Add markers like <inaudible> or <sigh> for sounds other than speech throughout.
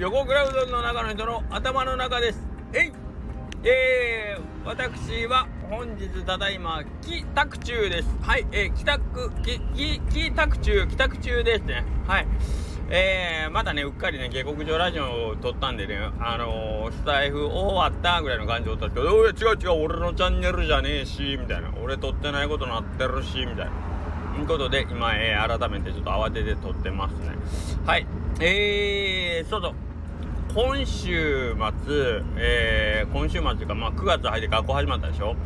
横クラウドの中の人の頭の中ですえいえー、私は本日ただいま帰宅中ですはいえー、帰宅帰帰帰宅中帰宅中ですねはいえー、またね、うっかりね、下克上ラジオを撮ったんでね、あのー、スタイフ終わったぐらいの感じで撮ったんですけど、違う違う、俺のチャンネルじゃねえし、みたいな。俺撮ってないことなってるし、みたいな。ということで、今、えー、改めてちょっと慌てて撮ってますね。はい。えー、そうそう。今週末、えー、今週末というか、まあ、9月入って学校始まったでしょ？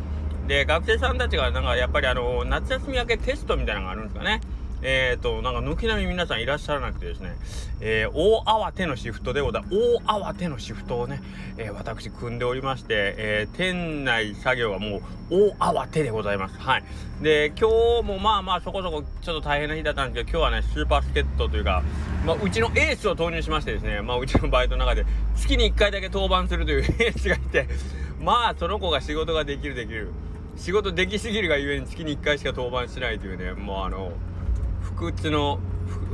で、学生さんたちが、なんか、やっぱりあの、夏休み明けテストみたいなのがあるんですかね？えっ、ー、と、なんか、軒並み皆さんいらっしゃらなくてですね、えー、大慌てのシフトでございます。大慌てのシフトをね、えー、私、組んでおりまして、え店内作業はもう、大慌てでございます。はい。で、今日もまあまあ、そこそこ、ちょっと大変な日だったんですけど、今日はね、スーパースケットというか、まあ、うちのエースを投入しましてですね、まあ、うちのバイトの中で、月に1回だけ登板するという <laughs> エースがいて、まあ、その子が仕事ができるできる。仕事できすぎるがゆえに月に1回しか登板しないというね、もうあの、不屈の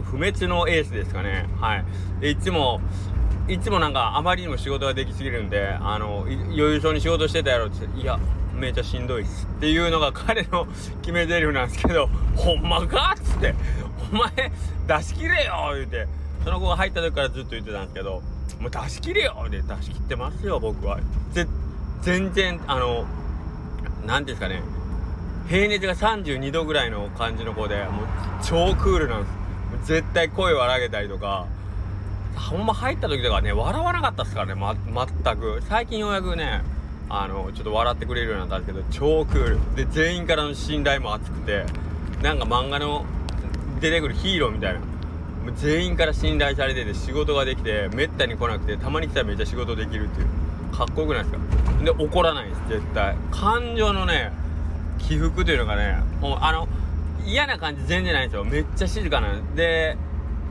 不滅のエースですかねはいでいつもいつもなんかあまりにも仕事ができすぎるんであの余裕そうに仕事してたやろっていやめちゃしんどいっすっていうのが彼の決め台詞なんですけど <laughs> ほんまかっつってお前出し切れよ言うてその子が入った時からずっと言ってたんですけどもう出し切れよって出し切ってますよ僕は。全然あの何ですかね平熱が32度ぐらいの感じの子でもう超クールなんです。絶対声を荒げたりとかほんま入った時とかね笑わなかったっすからね、ま、全く。最近ようやくねあのちょっと笑ってくれるようになったんですけど超クール。で全員からの信頼も厚くてなんか漫画の出てくるヒーローみたいな。全員から信頼されてて仕事ができてめったに来なくてたまに来たらめっちゃ仕事できるっていう。かっこよくないですか？で怒らないです絶対。感情のね起伏というのがねもうあの嫌な感じ全然ないんですよ。めっちゃ静かなんで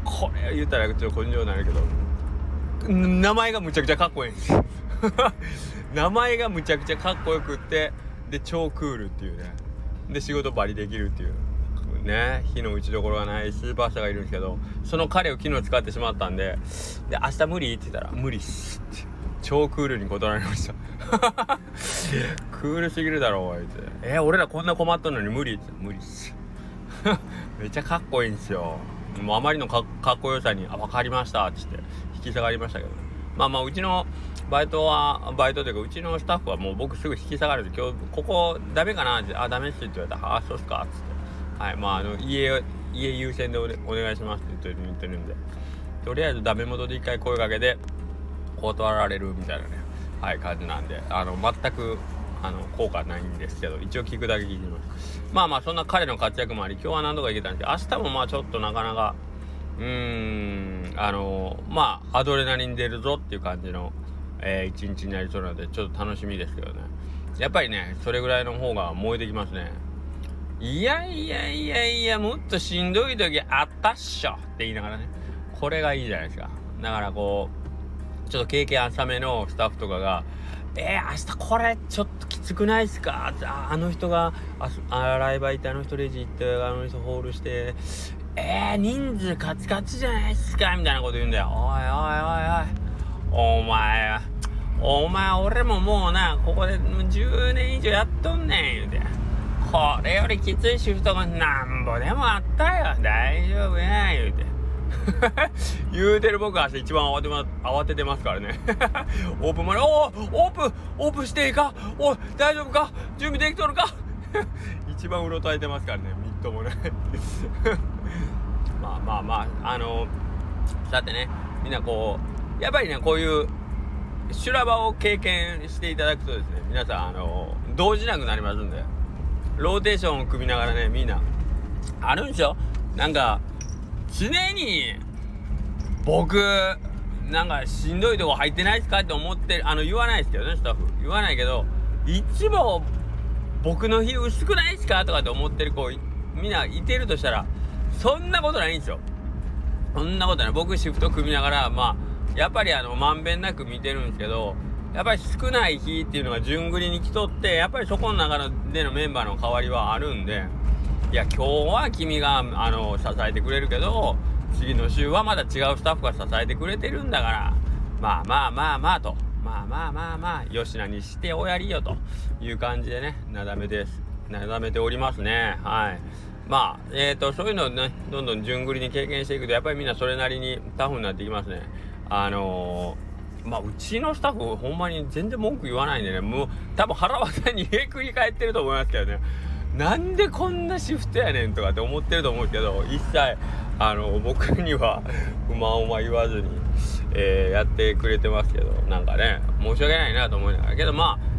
これ言ったらちょっと根性になるけど名前がむちゃくちゃかっこいいんです名前がむちゃくちゃかっこよくってで超クールっていうね。で仕事バリできるっていう。ね火の打ちどころがないスーパースターがいるんですけどその彼を昨日使ってしまったんでで明日無理って言ったら無理っすって。超クールに断られました。<laughs> クールすぎるだろおいって。えー、俺らこんな困ったのに無理って。無理っす。<laughs> めっちゃかっこいいんですよ。もうあまりのかっこよさに「あ分かりました」っつって引き下がりましたけど。まあまあうちのバイトはバイトというかうちのスタッフはもう僕すぐ引き下がるんで今日ここダメかな？って「あダメっす」って言われた。ら「あそうっすか」っつって。はいまああの家家優先でお,、願いしますって言ってる言ってるんで。とりあえずダメ元で一回声かけて断られるみたいなね。はい感じなんで。あの全くあの効果ないんですけど一応聞くだけ聞いてます。まあまあそんな彼の活躍もあり今日は何度か行けたんですけど明日もまあちょっとなかなかうーんあのまあアドレナリン出るぞっていう感じの、えー、一日になりそうなのでちょっと楽しみですけどね。やっぱりねそれぐらいの方が燃えてきますね。いやいやいやいやもっとしんどい時あったっしょって言いながらね。これがいいじゃないですか。だからこうちょっと経験浅めのスタッフとかがえー、明日これちょっときつくないっすか？ああの人があライバー行ってあの人レジ行ってあの人ホールしてえー、人数カツカツじゃないっすか？みたいなこと言うんだよ。おいおいおいおい。お前お前俺ももうなここで10年以上やっとんねん言うて。これよりきついシフトがなんぼでもあったよ。大丈夫や言うて。<laughs> 言うてる僕は一番慌て,、ま、慌ててますからね。<laughs> オープンまで、おおオープンオープンしていいか？お大丈夫か？準備できとるか？<laughs> 一番うろたえてますからね、みっともねまあまあまあ、あのさてね、みんなこう、やっぱりね、こういう修羅場を経験していただくとですね、皆さん、あの動じなくなりますんで、ローテーションを組みながらね、みんな、あるんですよ。なんか、常に僕なんかしんどいとこ入ってないですかって思ってあの言わないですけどねスタッフ。言わないけどいつも僕の日薄くないですかとかって思ってる子みんないてるとしたらそんなことないんですよ。そんなことない。僕シフト組みながらまあやっぱりあのまんべんなく見てるんですけどやっぱり少ない日っていうのが順繰りに来とってやっぱりそこの中でのメンバーの代わりはあるんでいや今日は君があの支えてくれるけど次の週はまだ違うスタッフが支えてくれてるんだからまあまあまあまあとまあまあまあまあよしなにしておやりよという感じでねなだめです。なだめておりますね。はい。まあえっ、ー、とそういうのをねどんどん順繰りに経験していくとやっぱりみんなそれなりにタフになってきますね。あのー、まあ、うちのスタッフ、ほんまに全然文句言わないんでね、もう、多分腹渡にえくり返ってると思いますけどね、なんでこんなシフトやねんとかって思ってると思うけど、一切、あの、僕には不満は言わずに、えー、やってくれてますけど、なんかね、申し訳ないなと思いながら。けどまあ、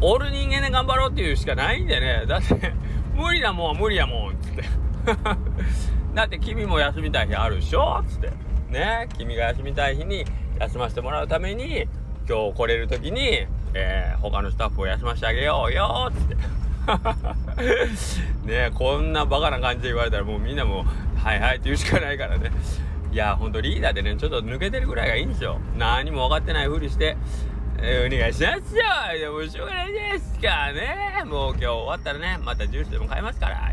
おる人間で頑張ろうっていうしかないんでね、だって、無理なもんは無理やもん、つって。<laughs> だって君も休みたい日あるでしょつって。ね、君が休みたい日に休ませてもらうために、今日来れる時に、えー、他のスタッフを休ませてあげようよっ、つって。<laughs> ねこんなバカな感じで言われたらもうみんなもはいはいって言うしかないからね。いやほんとリーダーでねちょっと抜けてるぐらいがいいんですよ。何も分かってないふりしてえー、お願いしますよでもしょうがないですかね。もう今日終わったらねまたジュースでも買いますから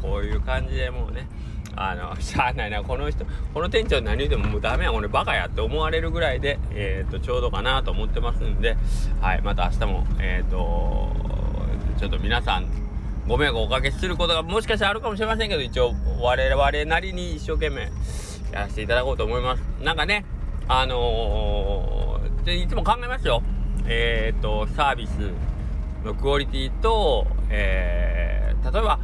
こういう感じでもうねあの、<laughs> しゃあないな、この人、この店長何言うてももうダメや、俺バカやって思われるぐらいで、えっ、ー、と、ちょうどかなと思ってますんで、はい、また明日も、えっ、ー、と、ちょっと皆さん、ご迷惑をおかけすることがもしかしたらあるかもしれませんけど、一応、我々なりに一生懸命やらせていただこうと思います。なんかね、あのー、でいつも考えますよ。えっ、と、サービスのクオリティと、えー、例えば、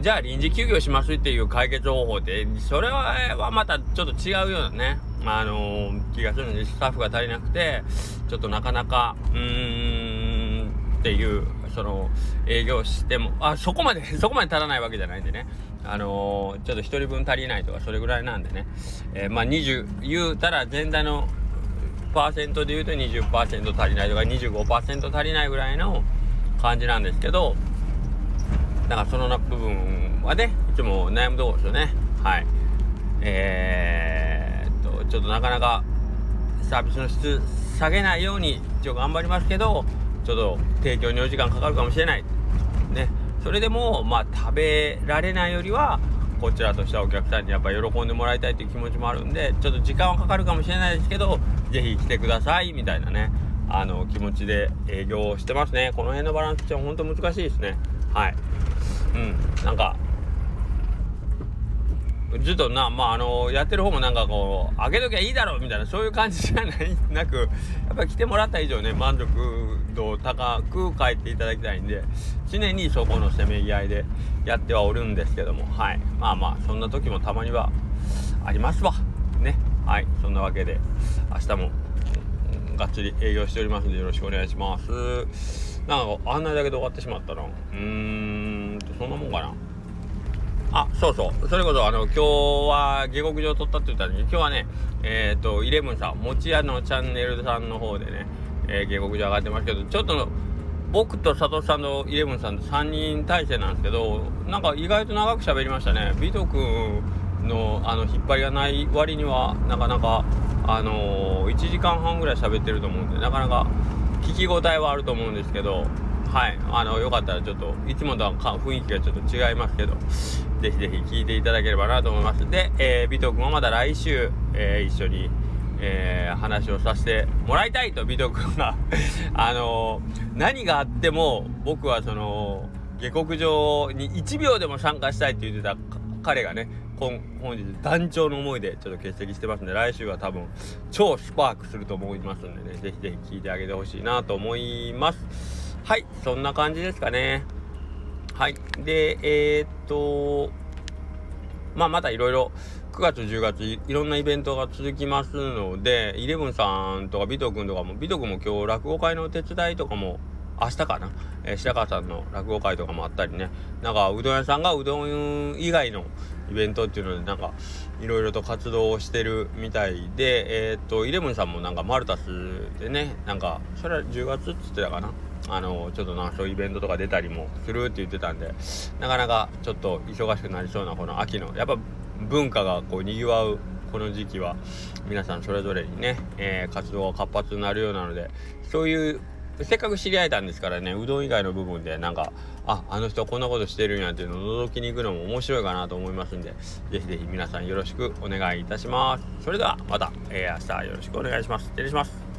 じゃあ臨時休業しますっていう解決方法って、それはまたちょっと違うようなね、あのー、気がするんで、スタッフが足りなくて、ちょっとなかなか、うーん、っていう、その、営業しても、あ、そこまで、<laughs> そこまで足らないわけじゃないんでね、あのー、ちょっと1人分足りないとか、それぐらいなんでね、えー、まあ20、言うたら全体のパーセントで言うと20%足りないとか25%足りないぐらいの感じなんですけど、だからその部分はね、いつも悩むところですよね。はい。えー、っと、ちょっとなかなかサービスの質下げないように一応頑張りますけど、ちょっと提供にお時間かかるかもしれない。ね。それでも、まあ食べられないよりは、こちらとしてはお客さんにやっぱ喜んでもらいたいという気持ちもあるんで、ちょっと時間はかかるかもしれないですけど、是非来てください、みたいなね、あの、気持ちで営業してますね。この辺のバランスって本当難しいですね。はい。うん。なんかずっとなまああのやってる方もなんかこう開けときゃいいだろうみたいなそういう感じじゃないなくやっぱり来てもらった以上ね満足度高く帰っていただきたいんで常にそこのせめぎ合いでやってはおるんですけどもはい。まあまあそんな時もたまにはありますわ。ね。はい。そんなわけで明日もがっつり営業しておりますんでよろしくお願いします。なんか案内だけで終わってしまったな。うーん。そんなもんかな。あそうそう。それこそあの今日は下克上撮ったって言ったのに今日はねえっ、ー、とイレブンさん持ち屋のチャンネルさんの方でね、えー、下克上上がってますけどちょっと僕と佐藤さんとイレブンさんと3人体制なんですけどなんか意外と長く喋りましたね。ビト君のあの引っ張りがない割にはなかなかあのー、1時間半ぐらい喋ってると思うんでなかなか聞き応えはあると思うんですけど、はい、あの、よかったらちょっと、いつもとは雰囲気がちょっと違いますけど、ぜひぜひ聞いていただければなと思います。で、えー、ビト君はまだ来週、えー、一緒に、えー、話をさせてもらいたいと、ビト君が。<laughs> あのー、何があっても、僕はその、下克上に1秒でも参加したいって言ってた彼がね、本本日団長の思いでちょっと欠席してますんで来週は多分超スパークすると思いますんでねぜひぜひ聞いてあげてほしいなと思います。はいそんな感じですかね。はいでえー、っとまあまたいろいろ9月10月いろんなイベントが続きますのでイレブンさんとかビト君とかもビト君も今日落語会のお手伝いとかも明日かな、えー、白川さんの落語会とかもあったりね。なんかうどん屋さんがうどん以外のイベントっていうのでなんかいろいろと活動をしてるみたいでえー、っとイレブンさんもなんかマルタスでねなんかそれは10月っつってたかな。あのちょっとなそういうイベントとか出たりもするって言ってたんでなかなかちょっと忙しくなりそうなこの秋のやっぱ文化がこうにぎわうこの時期は皆さんそれぞれにね、えー、活動が活発になるようなのでそういうせっかく知り合えたんですからねうどん以外の部分でなんかああの人こんなことしてるんやっていうのを覗きに行くのも面白いかなと思いますんでぜひぜひ皆さんよろしくお願いいたします。それではまた、えー、明日よろしくお願いします。失礼します。